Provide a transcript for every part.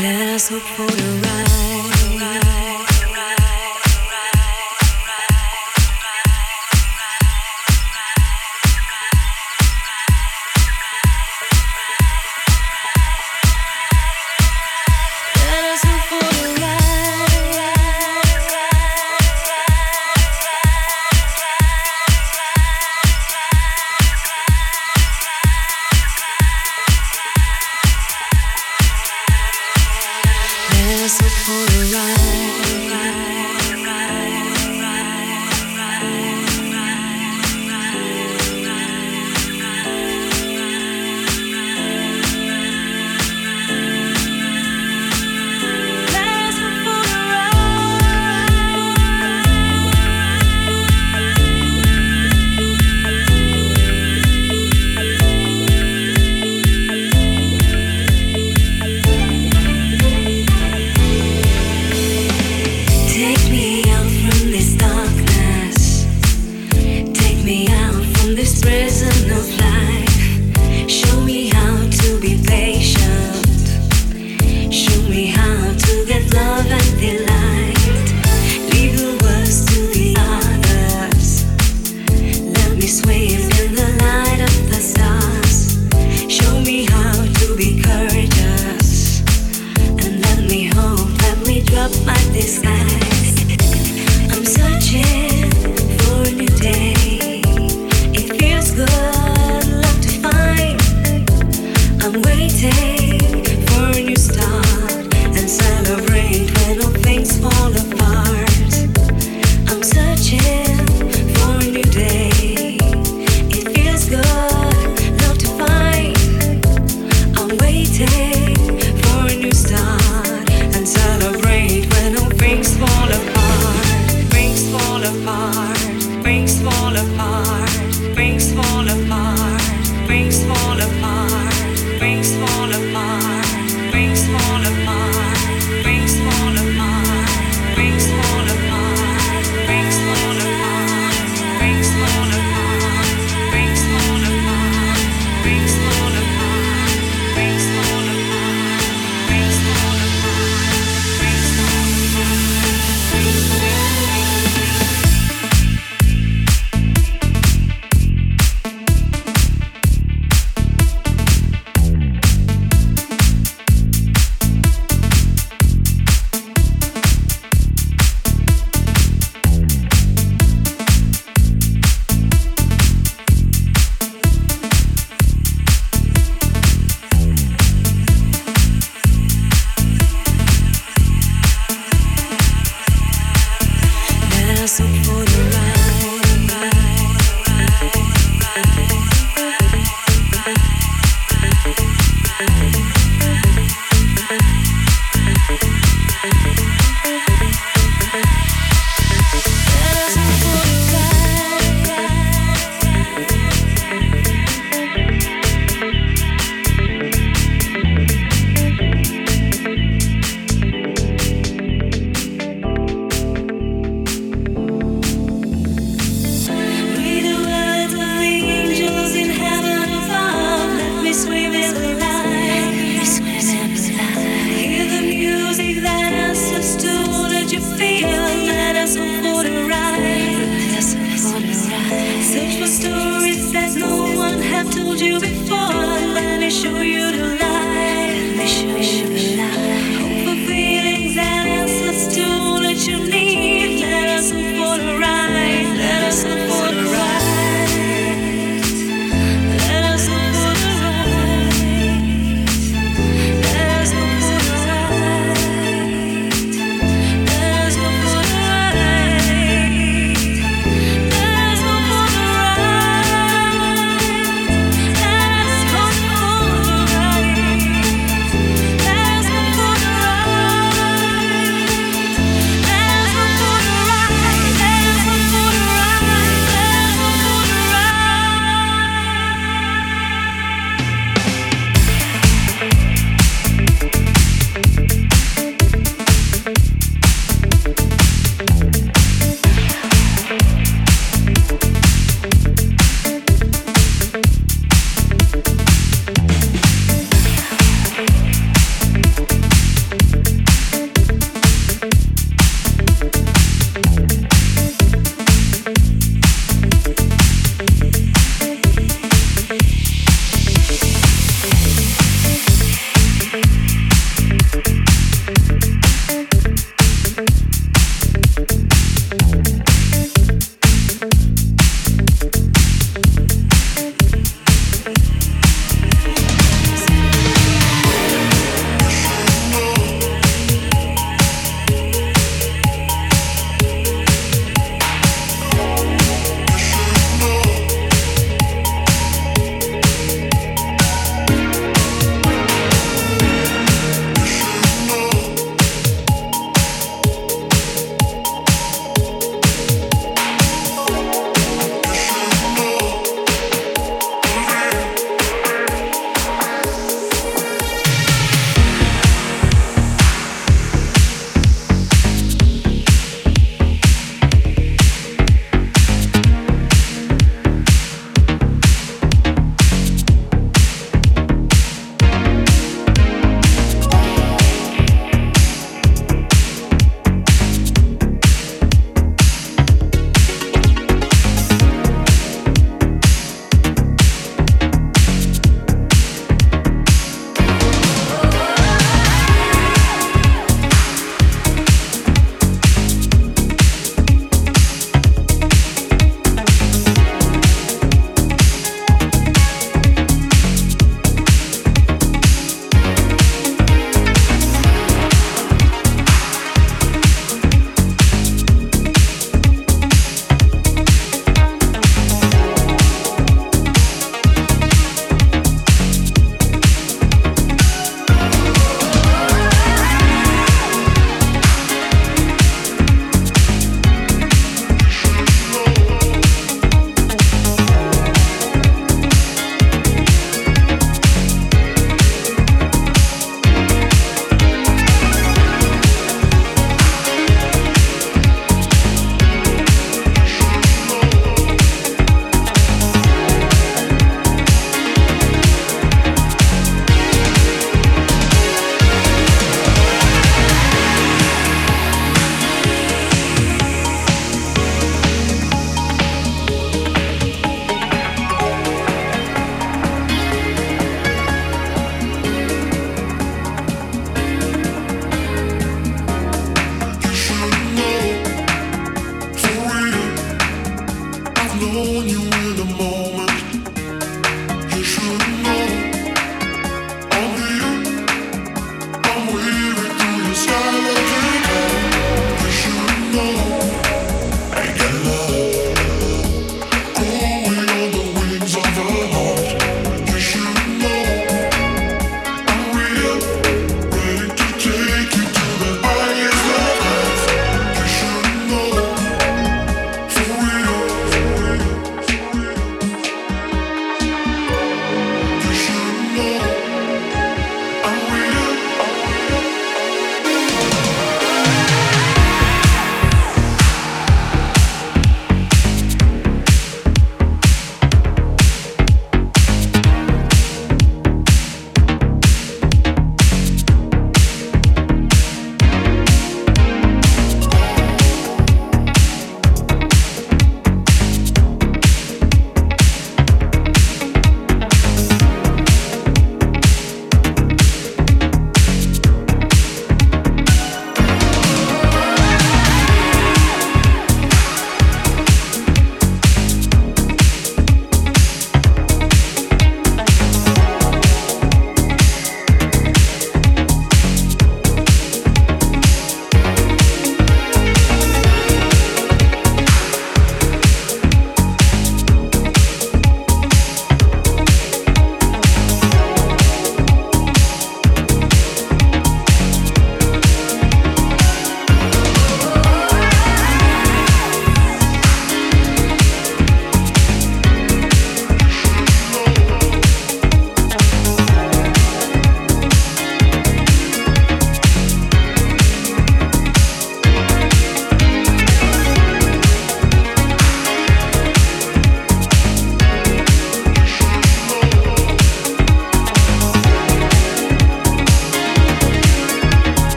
Let's hope for the right.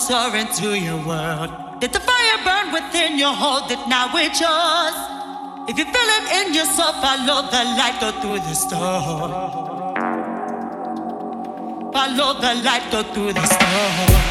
Soar into your world. Let the fire burn within you, hold it now, it's yours. If you feel it in your soul, follow the light, go through the storm. Follow the light, go through the storm.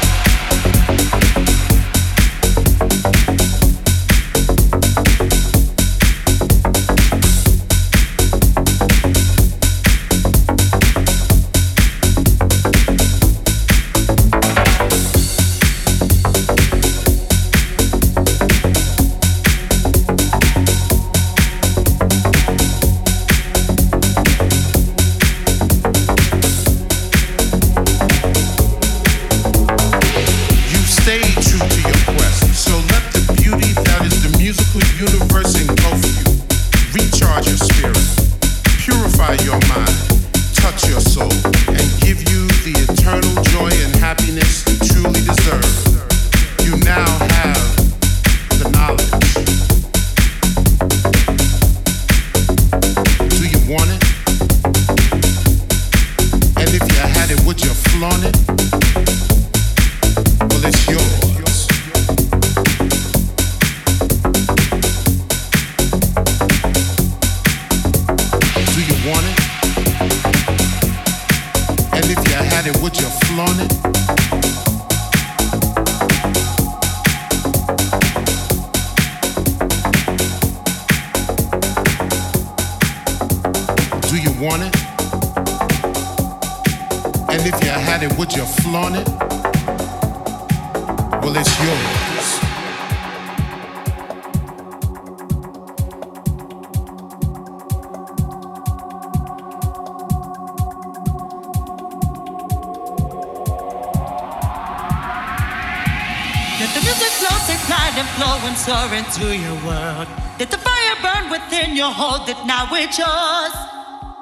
Into your world. Let the fire burn within you, hold it now, it's yours.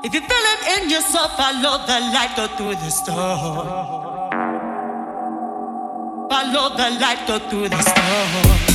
If you feel it in your soul, follow the light, go through the storm. Follow the light, go through the storm.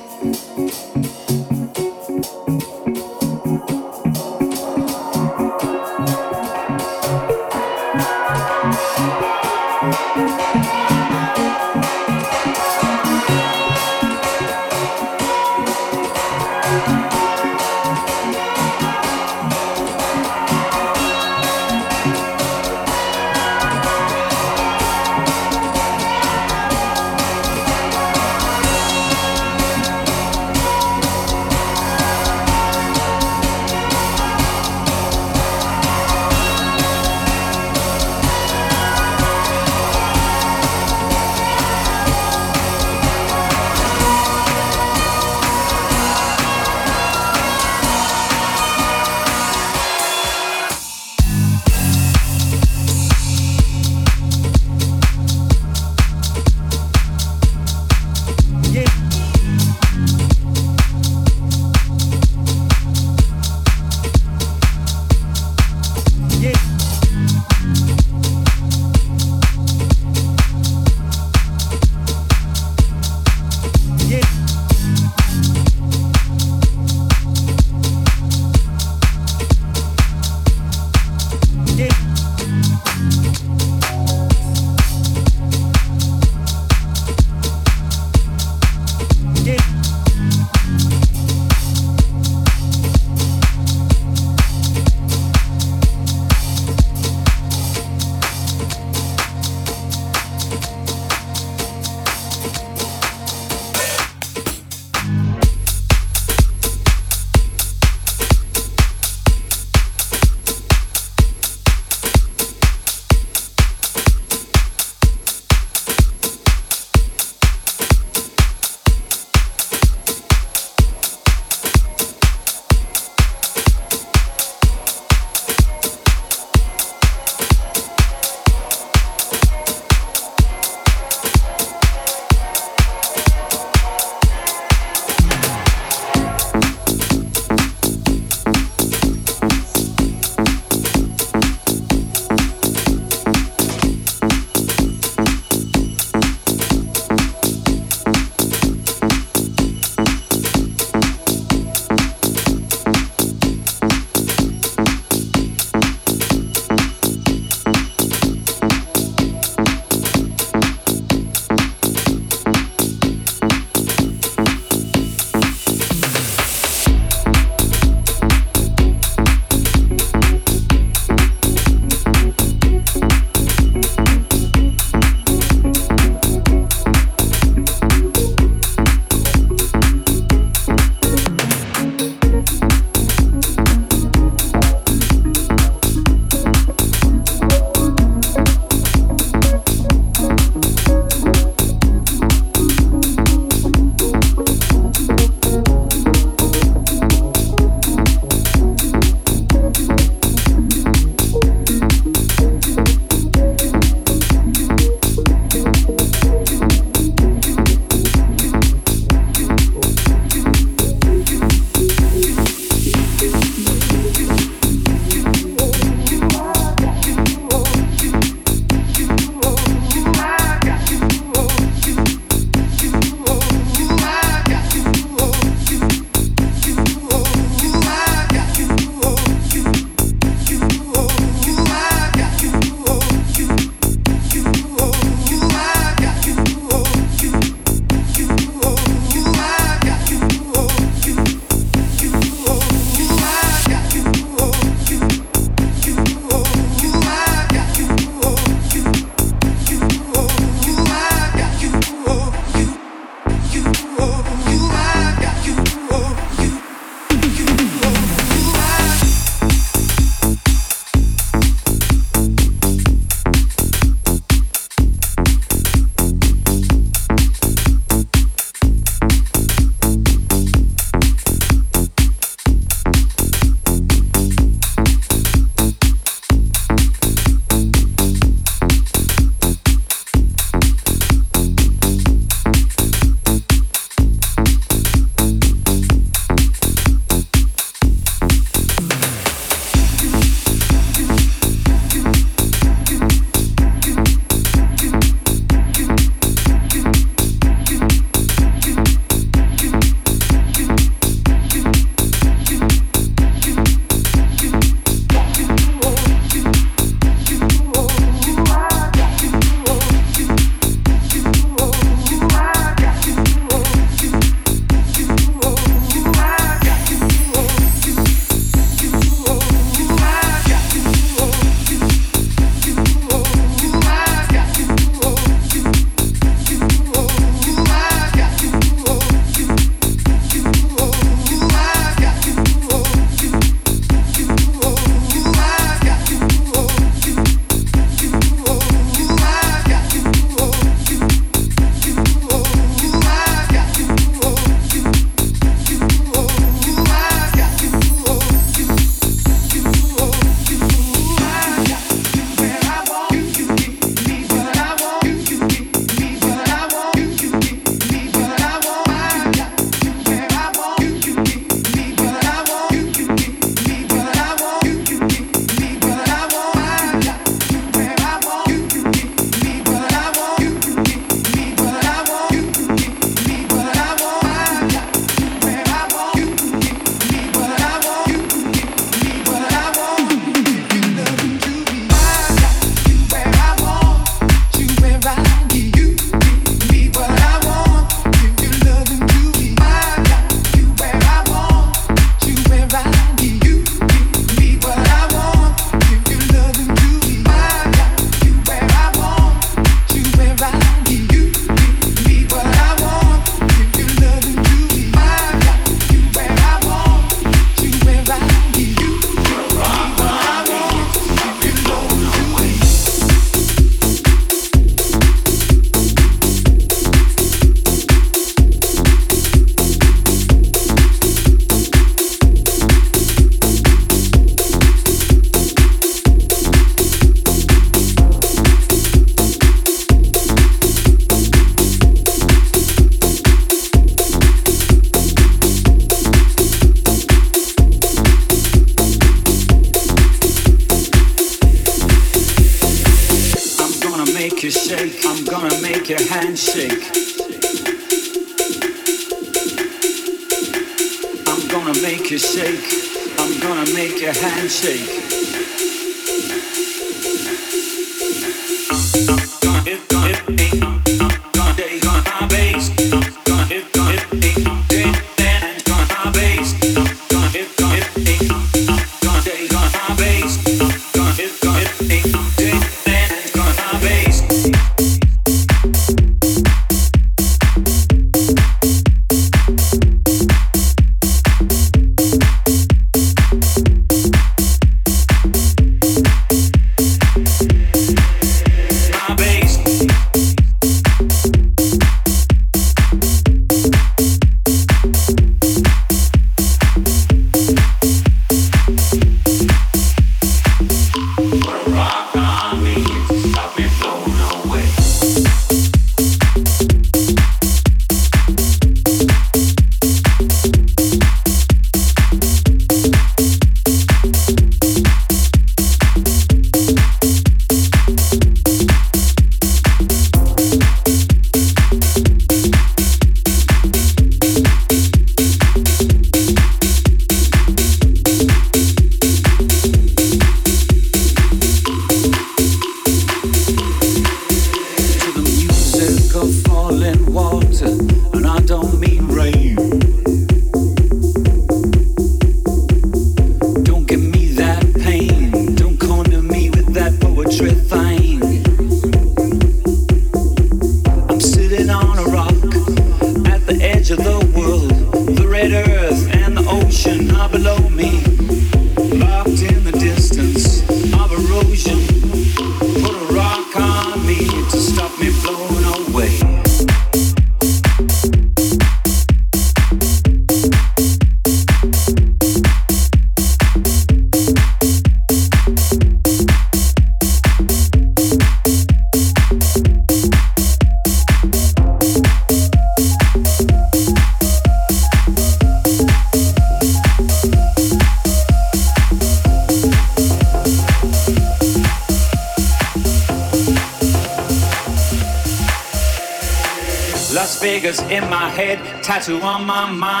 Tattoo on my mind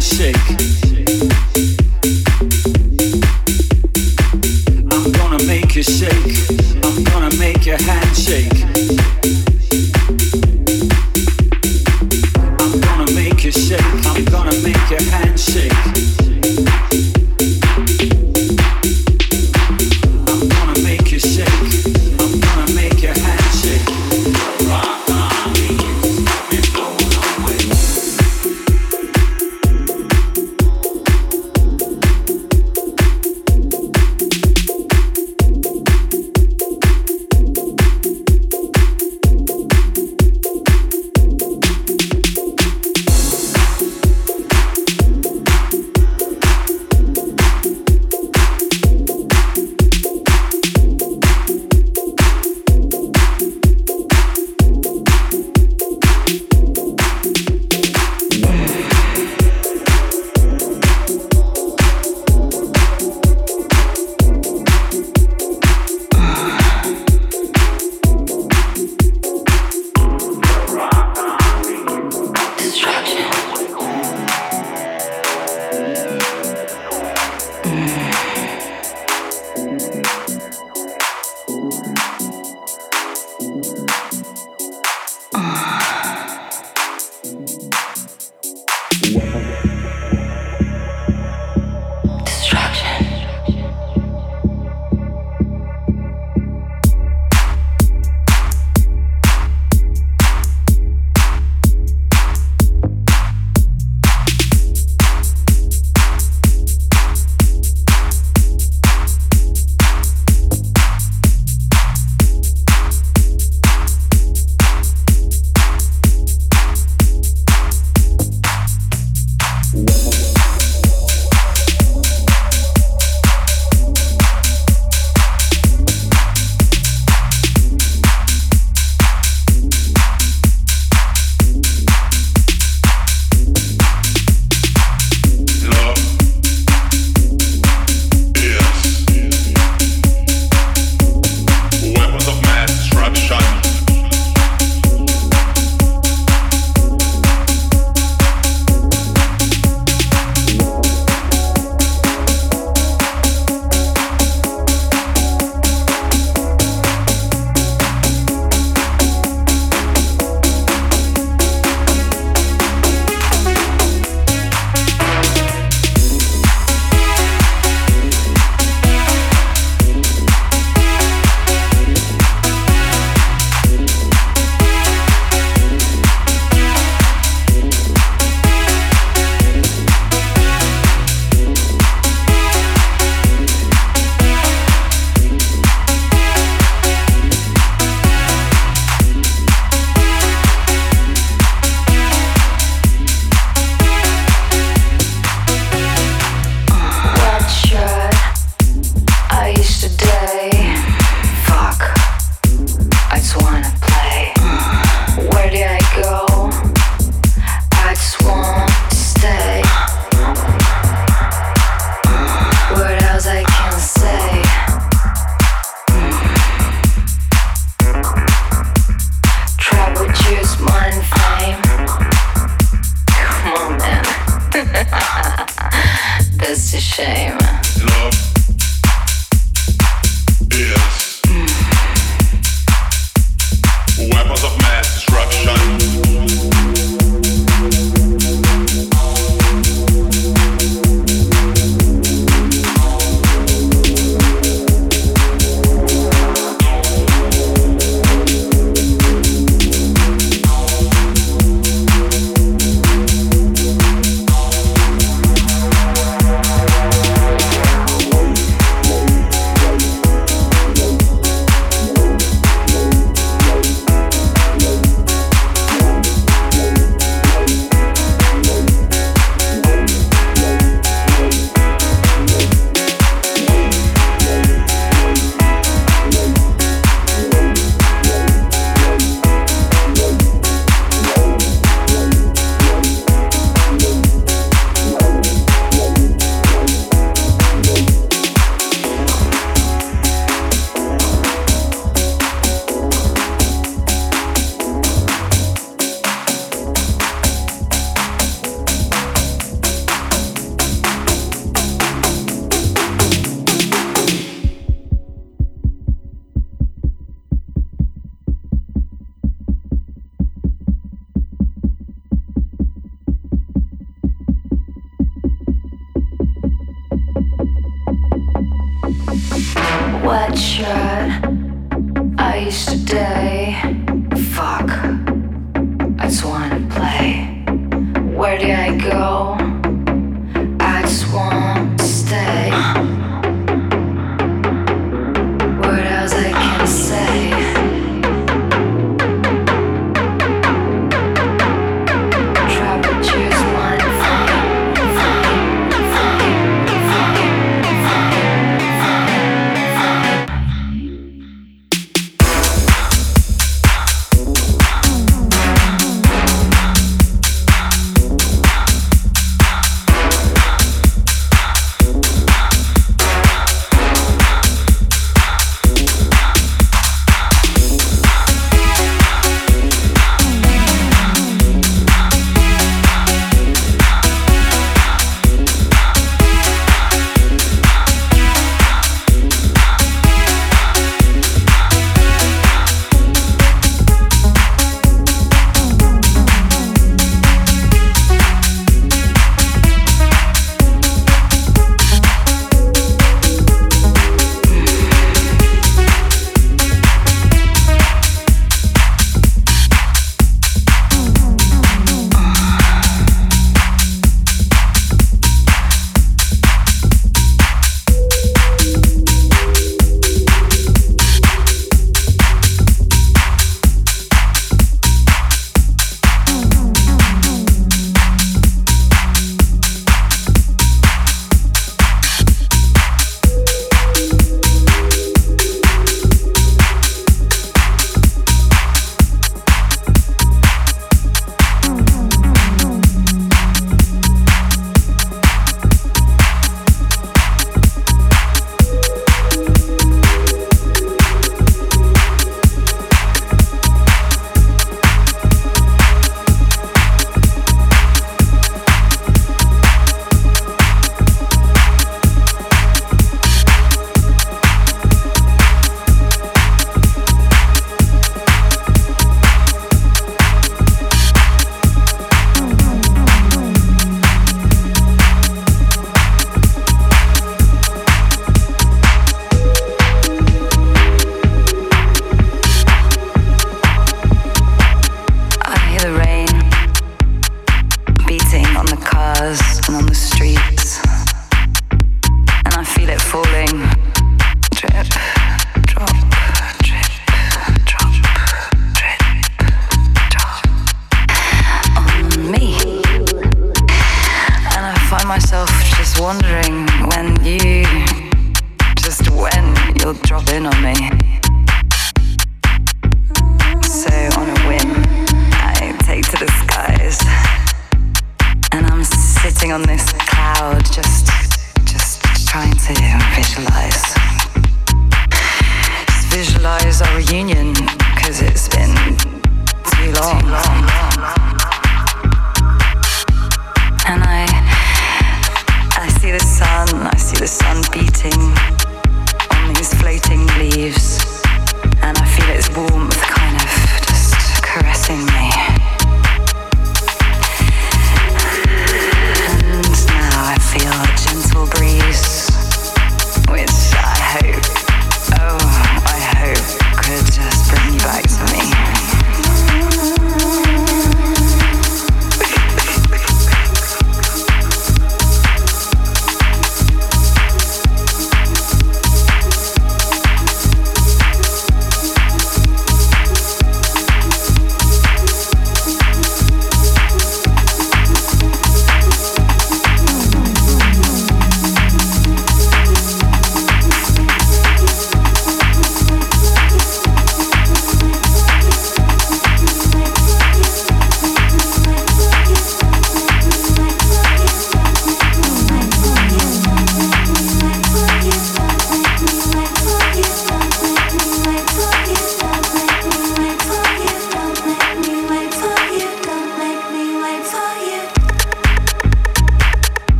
make